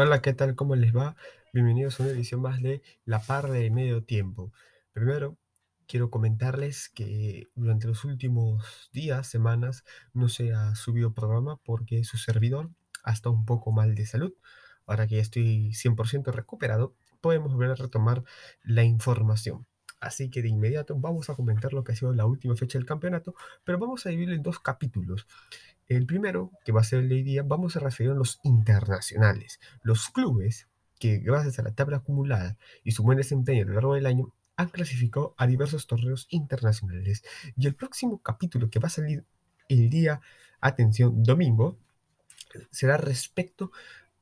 Hola, ¿qué tal? ¿Cómo les va? Bienvenidos a una edición más de La Par de Medio Tiempo. Primero, quiero comentarles que durante los últimos días, semanas, no se ha subido programa porque su servidor ha estado un poco mal de salud. Ahora que ya estoy 100% recuperado, podemos volver a retomar la información. Así que de inmediato vamos a comentar lo que ha sido la última fecha del campeonato, pero vamos a dividirlo en dos capítulos. El primero, que va a ser el de hoy día, vamos a referir a los internacionales, los clubes que gracias a la tabla acumulada y su buen desempeño a lo largo del año han clasificado a diversos torneos internacionales. Y el próximo capítulo que va a salir el día, atención, domingo, será respecto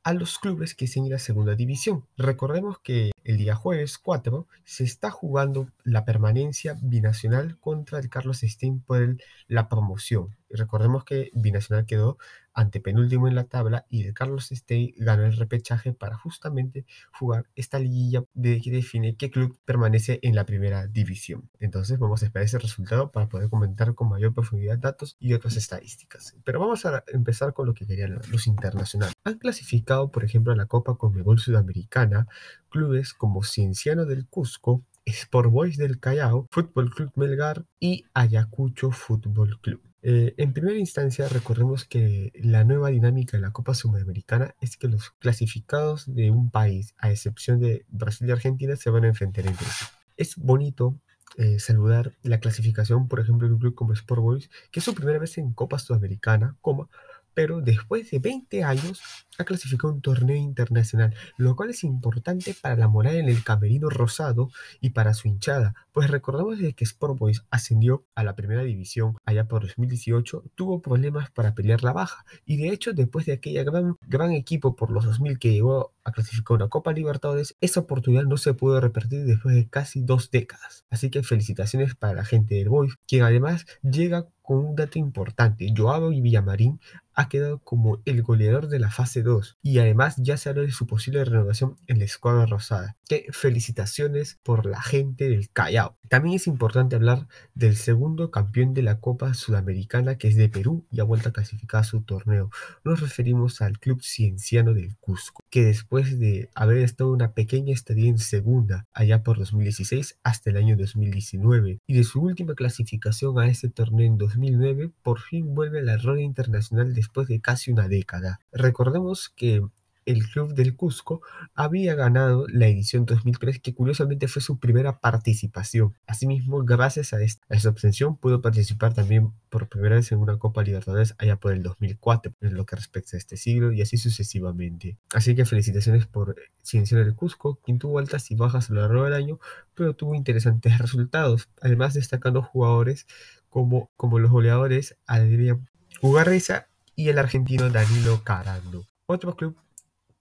a los clubes que siguen la segunda división. Recordemos que el día jueves 4 se está jugando la permanencia binacional contra el Carlos Stein por la promoción. Recordemos que Binacional quedó antepenúltimo en la tabla y el Carlos Stein ganó el repechaje para justamente jugar esta liguilla de que define qué club permanece en la primera división. Entonces vamos a esperar ese resultado para poder comentar con mayor profundidad datos y otras estadísticas. Pero vamos a empezar con lo que querían los internacionales. Han clasificado, por ejemplo, a la Copa Conmebol Sudamericana clubes como Cienciano del Cusco, Sport Boys del Callao, Fútbol Club Melgar y Ayacucho Fútbol Club. Eh, en primera instancia, recordemos que la nueva dinámica de la Copa Sudamericana es que los clasificados de un país, a excepción de Brasil y Argentina, se van a enfrentar entre sí. Es bonito eh, saludar la clasificación, por ejemplo, de un club como Sport Boys, que es su primera vez en Copa Sudamericana, coma, pero después de 20 años ha clasificado un torneo internacional, lo cual es importante para la moral en el camerino rosado y para su hinchada, pues recordamos que Sport Boys ascendió a la primera división allá por 2018, tuvo problemas para pelear la baja, y de hecho después de aquella gran, gran equipo por los 2000 que llegó a clasificar una Copa Libertadores, esa oportunidad no se pudo repetir después de casi dos décadas. Así que felicitaciones para la gente del Boys, quien además llega con un dato importante, Joao y Villamarín ha quedado como el goleador de la fase 2 y además ya se habla de su posible renovación en la escuadra rosada. Que felicitaciones por la gente del Callao. También es importante hablar del segundo campeón de la Copa Sudamericana que es de Perú y ha vuelto a clasificar su torneo. Nos referimos al Club Cienciano del Cusco, que después de haber estado una pequeña estadía en segunda allá por 2016 hasta el año 2019 y de su última clasificación a este torneo en 2009 por fin vuelve a la rueda internacional después de casi una década. Recordemos que el Club del Cusco había ganado la edición 2003, que curiosamente fue su primera participación. Asimismo, gracias a esta, obtención, pudo participar también por primera vez en una Copa Libertadores allá por el 2004, en lo que respecta a este siglo, y así sucesivamente. Así que felicitaciones por Ciencia del Cusco, quien tuvo altas y bajas a lo largo del año, pero tuvo interesantes resultados, además destacando jugadores como, como los goleadores Adrián Ugarriza y el argentino Danilo Carando. Otro club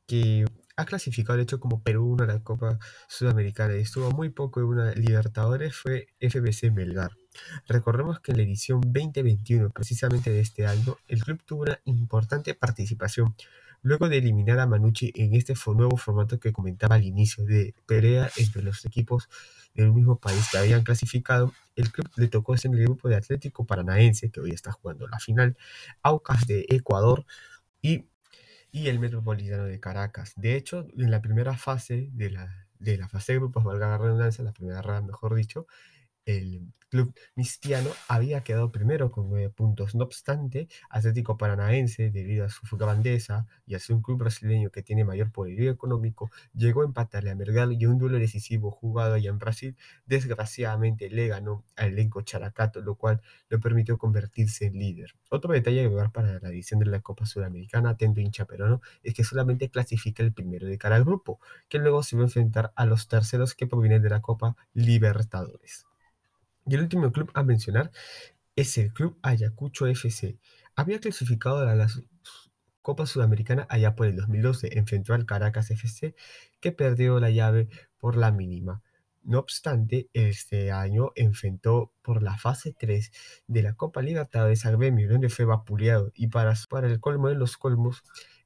que ha clasificado de hecho como Perú 1 a la Copa Sudamericana y estuvo muy poco en una Libertadores fue FBC Melgar. Recordemos que en la edición 2021, precisamente de este año, el club tuvo una importante participación. Luego de eliminar a Manucci en este nuevo formato que comentaba al inicio de pelea entre los equipos del mismo país que habían clasificado, el club le tocó ser el grupo de Atlético Paranaense, que hoy está jugando la final, Aucas de Ecuador y y el Metropolitano de Caracas. De hecho, en la primera fase de la, de la fase de grupos, valga la redundancia, la primera ronda, mejor dicho, el club mistiano había quedado primero con nueve puntos. No obstante, Atlético Paranaense, debido a su grandeza y a ser un club brasileño que tiene mayor poderío económico, llegó a empatarle a Mergal y un duelo decisivo jugado allá en Brasil, desgraciadamente le ganó al elenco Characato, lo cual le permitió convertirse en líder. Otro detalle que ver para la edición de la Copa Sudamericana, atento hincha peruano, es que solamente clasifica el primero de cada grupo, que luego se va a enfrentar a los terceros que provienen de la Copa Libertadores. Y el último club a mencionar es el Club Ayacucho FC. Había clasificado a la Copa Sudamericana allá por el 2012, enfrentó al Caracas FC, que perdió la llave por la mínima. No obstante, este año enfrentó por la fase 3 de la Copa Libertadores al Gremio, donde fue vapuleado. Y para, para el colmo de los colmos,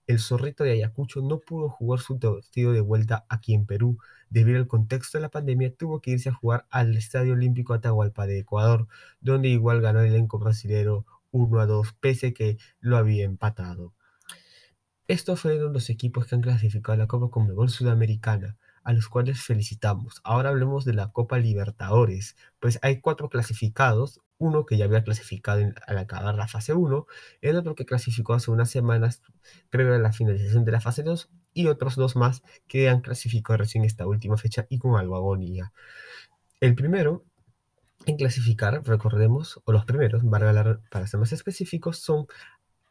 el zorrito de Ayacucho no pudo jugar su partido de vuelta aquí en Perú. Debido al contexto de la pandemia, tuvo que irse a jugar al Estadio Olímpico Atahualpa de Ecuador, donde igual ganó el elenco brasilero 1 a 2, pese que lo había empatado. Estos fueron los equipos que han clasificado a la Copa Conmebol Sudamericana, a los cuales felicitamos. Ahora hablemos de la Copa Libertadores, pues hay cuatro clasificados, uno que ya había clasificado al acabar la fase 1, el otro que clasificó hace unas semanas previo a la finalización de la fase 2 y otros dos más que han clasificado recién esta última fecha y con algo agonía. El primero en clasificar, recordemos, o los primeros, para ser más específicos, son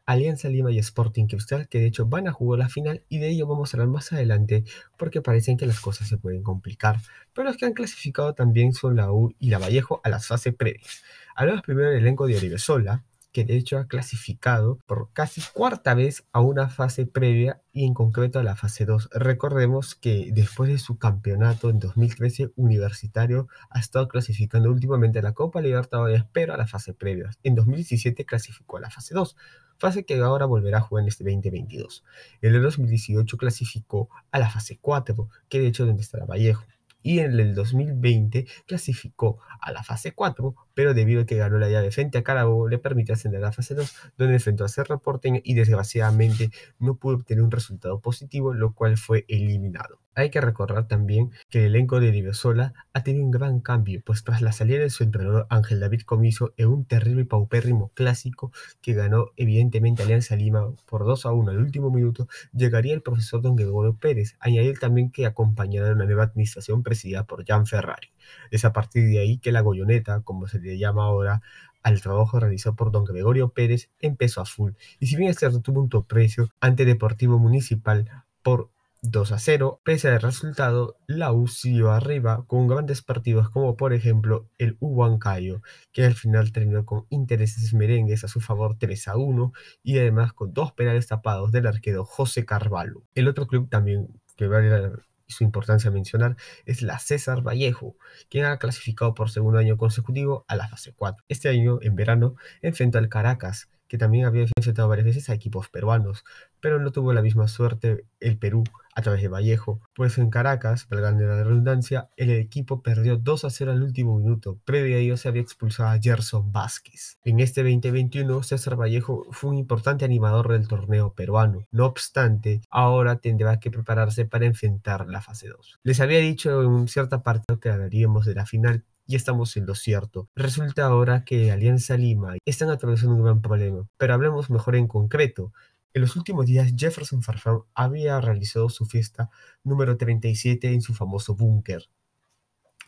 Alianza Lima y Sporting Cristal, que de hecho van a jugar la final y de ello vamos a hablar más adelante porque parecen que las cosas se pueden complicar. Pero los que han clasificado también son la U y la Vallejo a las fases previas. Hablamos primero del elenco de Oribesola, que de hecho ha clasificado por casi cuarta vez a una fase previa y en concreto a la fase 2. Recordemos que después de su campeonato en 2013 universitario ha estado clasificando últimamente a la Copa Libertadores pero a la fase previa. En 2017 clasificó a la fase 2, fase que ahora volverá a jugar en este 2022. En el 2018 clasificó a la fase 4, que de hecho es donde estará Vallejo y en el 2020 clasificó a la fase 4, pero debido a que ganó la llave frente a Carabobo le permitió ascender a la fase 2, donde enfrentó a Cerro Porteño y desgraciadamente no pudo obtener un resultado positivo, lo cual fue eliminado. Hay que recordar también que el elenco de Divesola ha tenido un gran cambio, pues tras la salida de su entrenador Ángel David Comiso en un terrible y paupérrimo clásico que ganó evidentemente Alianza Lima por 2 a 1 al último minuto, llegaría el profesor Don Gregorio Pérez, añadir también que acompañará una nueva administración presidida por Jan Ferrari. Es a partir de ahí que la Goyoneta, como se le llama ahora, al trabajo realizado por don Gregorio Pérez empezó a full. Y si bien es cierto tuvo un precio ante Deportivo Municipal por 2 a 0. Pese al resultado, la U siguió arriba con grandes partidos como por ejemplo el Huancayo, que al final terminó con intereses merengues a su favor 3 a 1 y además con dos penales tapados del arquero José Carvalho. El otro club también que vale su importancia mencionar es la César Vallejo, quien ha clasificado por segundo año consecutivo a la fase 4. Este año, en verano, enfrentó al Caracas, que también había enfrentado varias veces a equipos peruanos, pero no tuvo la misma suerte el Perú a través de Vallejo, pues en Caracas, valgando la redundancia, el equipo perdió 2 a 0 al último minuto, previo a ello se había expulsado a Gerson Vázquez. En este 2021, César Vallejo fue un importante animador del torneo peruano, no obstante, ahora tendrá que prepararse para enfrentar la fase 2. Les había dicho en cierta parte que hablaríamos de la final y estamos en lo cierto. Resulta ahora que Alianza Lima están atravesando un gran problema, pero hablemos mejor en concreto. En los últimos días, Jefferson Farfán había realizado su fiesta número 37 en su famoso búnker.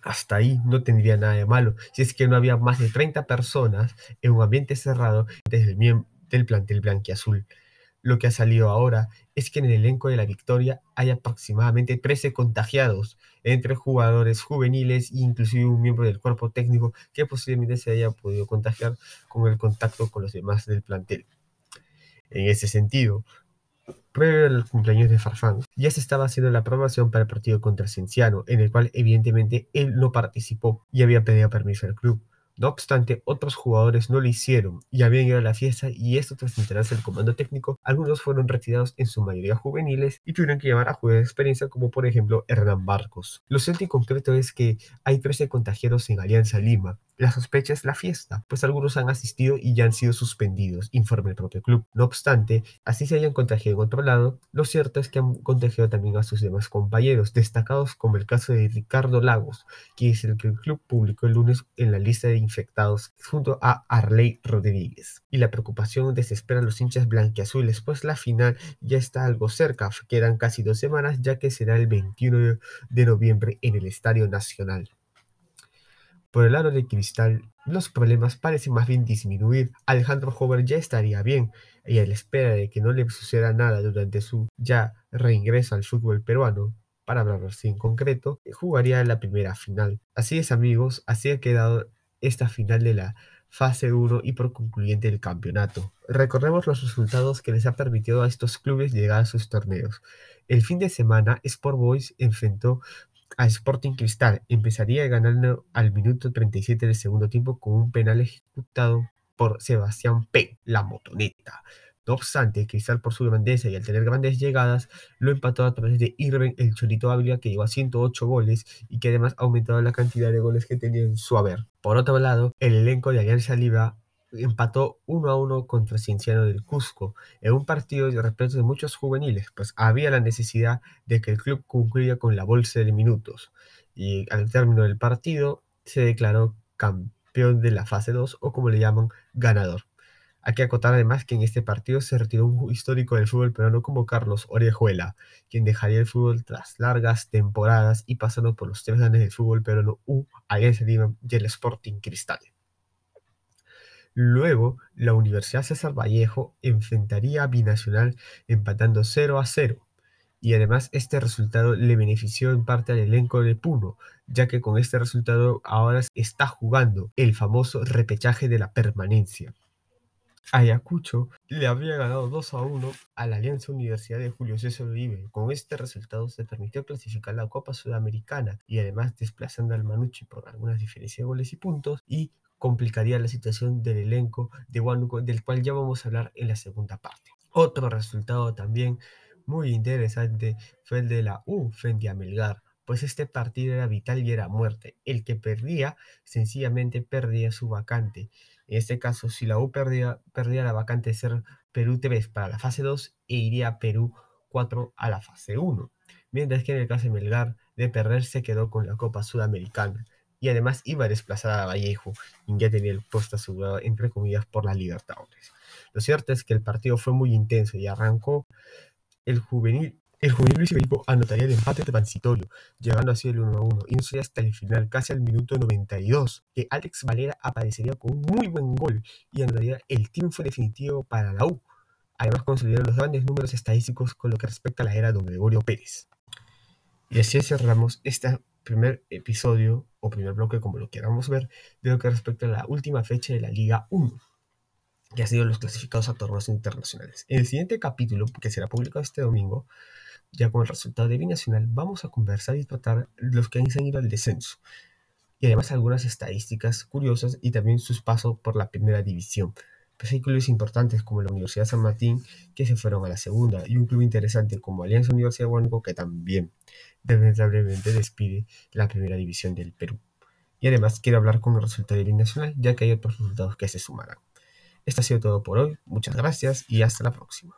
Hasta ahí no tendría nada de malo, si es que no había más de 30 personas en un ambiente cerrado desde el del plantel blanquiazul. Lo que ha salido ahora es que en el elenco de la Victoria hay aproximadamente 13 contagiados, entre jugadores juveniles e inclusive un miembro del cuerpo técnico que posiblemente se haya podido contagiar con el contacto con los demás del plantel. En ese sentido, previo al cumpleaños de Farfán, ya se estaba haciendo la aprobación para el partido contra Cienciano, en el cual evidentemente él no participó y había pedido permiso al club. No obstante, otros jugadores no lo hicieron y habían ido a la fiesta y esto tras enterarse del comando técnico, algunos fueron retirados en su mayoría juveniles y tuvieron que llevar a jugadores de experiencia como por ejemplo Hernán Barcos. Lo cierto y concreto es que hay 13 contagiados en Alianza Lima, la sospecha es la fiesta, pues algunos han asistido y ya han sido suspendidos, informa el propio club. No obstante, así se hayan contagiado en otro lado, lo cierto es que han contagiado también a sus demás compañeros, destacados como el caso de Ricardo Lagos, que es el que el club publicó el lunes en la lista de infectados junto a Arley Rodríguez. Y la preocupación desespera a los hinchas blanquiazules, pues la final ya está algo cerca, quedan casi dos semanas ya que será el 21 de noviembre en el Estadio Nacional. Por el lado de Cristal, los problemas parecen más bien disminuir. Alejandro Jover ya estaría bien y a la espera de que no le suceda nada durante su ya reingreso al fútbol peruano, para hablar así en concreto, jugaría la primera final. Así es amigos, así ha quedado esta final de la fase 1 y por concluyente del campeonato. Recordemos los resultados que les ha permitido a estos clubes llegar a sus torneos. El fin de semana, Sport Boys enfrentó a Sporting Cristal. Empezaría ganando al minuto 37 del segundo tiempo con un penal ejecutado por Sebastián P., la motoneta. No obstante, Cristal por su grandeza y al tener grandes llegadas, lo empató a través de Irving el Cholito Ávila, que llegó a 108 goles y que además ha aumentado la cantidad de goles que tenía en su haber. Por otro lado, el elenco de Alianza Lima empató 1 a 1 contra Cienciano del Cusco, en un partido de respeto de muchos juveniles, pues había la necesidad de que el club concluya con la bolsa de minutos. Y al término del partido se declaró campeón de la fase 2 o como le llaman, ganador. Hay que acotar además que en este partido se retiró un histórico del fútbol peruano como Carlos Orejuela, quien dejaría el fútbol tras largas temporadas y pasando por los tres grandes del fútbol peruano U, Alianza Lima y el Sporting Cristal. Luego, la Universidad César Vallejo enfrentaría a Binacional empatando 0 a 0. Y además este resultado le benefició en parte al elenco de Puno, ya que con este resultado ahora está jugando el famoso repechaje de la permanencia. Ayacucho le habría ganado 2 a 1 a la Alianza Universidad de Julio César Uribe. Con este resultado se permitió clasificar la Copa Sudamericana y además desplazando al Manucci por algunas diferencias de goles y puntos y complicaría la situación del elenco de Huánuco, del cual ya vamos a hablar en la segunda parte. Otro resultado también muy interesante fue el de la U frente a Melgar, pues este partido era vital y era muerte. El que perdía, sencillamente perdía su vacante. En este caso, si la U perdía, perdía la vacante de ser Perú 3 para la fase 2 e iría Perú 4 a la fase 1. Mientras que en el caso de Melgar, de perder se quedó con la Copa Sudamericana y además iba a desplazar a Vallejo, quien ya tenía el puesto asegurado, entre comillas, por la Libertadores. Lo cierto es que el partido fue muy intenso y arrancó el juvenil. El juvenil Luis Iberico anotaría el empate transitorio, llegando así el 1 a 1, y no sería hasta el final, casi al minuto 92, que Alex Valera aparecería con un muy buen gol y anotaría el triunfo definitivo para la U. Además, consolidaron los grandes números estadísticos con lo que respecta a la era de Gregorio Pérez. Y así cerramos este primer episodio o primer bloque, como lo queramos ver, de lo que respecta a la última fecha de la Liga 1, que ha sido los clasificados a torneos internacionales. En el siguiente capítulo, que será publicado este domingo, ya con el resultado de Binacional, vamos a conversar y tratar los que han ido al descenso. Y además algunas estadísticas curiosas y también sus pasos por la primera división. Pues clubes importantes como la Universidad San Martín que se fueron a la segunda y un club interesante como Alianza Universidad de Huánuco que también lamentablemente despide la primera división del Perú. Y además quiero hablar con el resultado del nacional, ya que hay otros resultados que se sumarán. Esto ha sido todo por hoy, muchas gracias y hasta la próxima.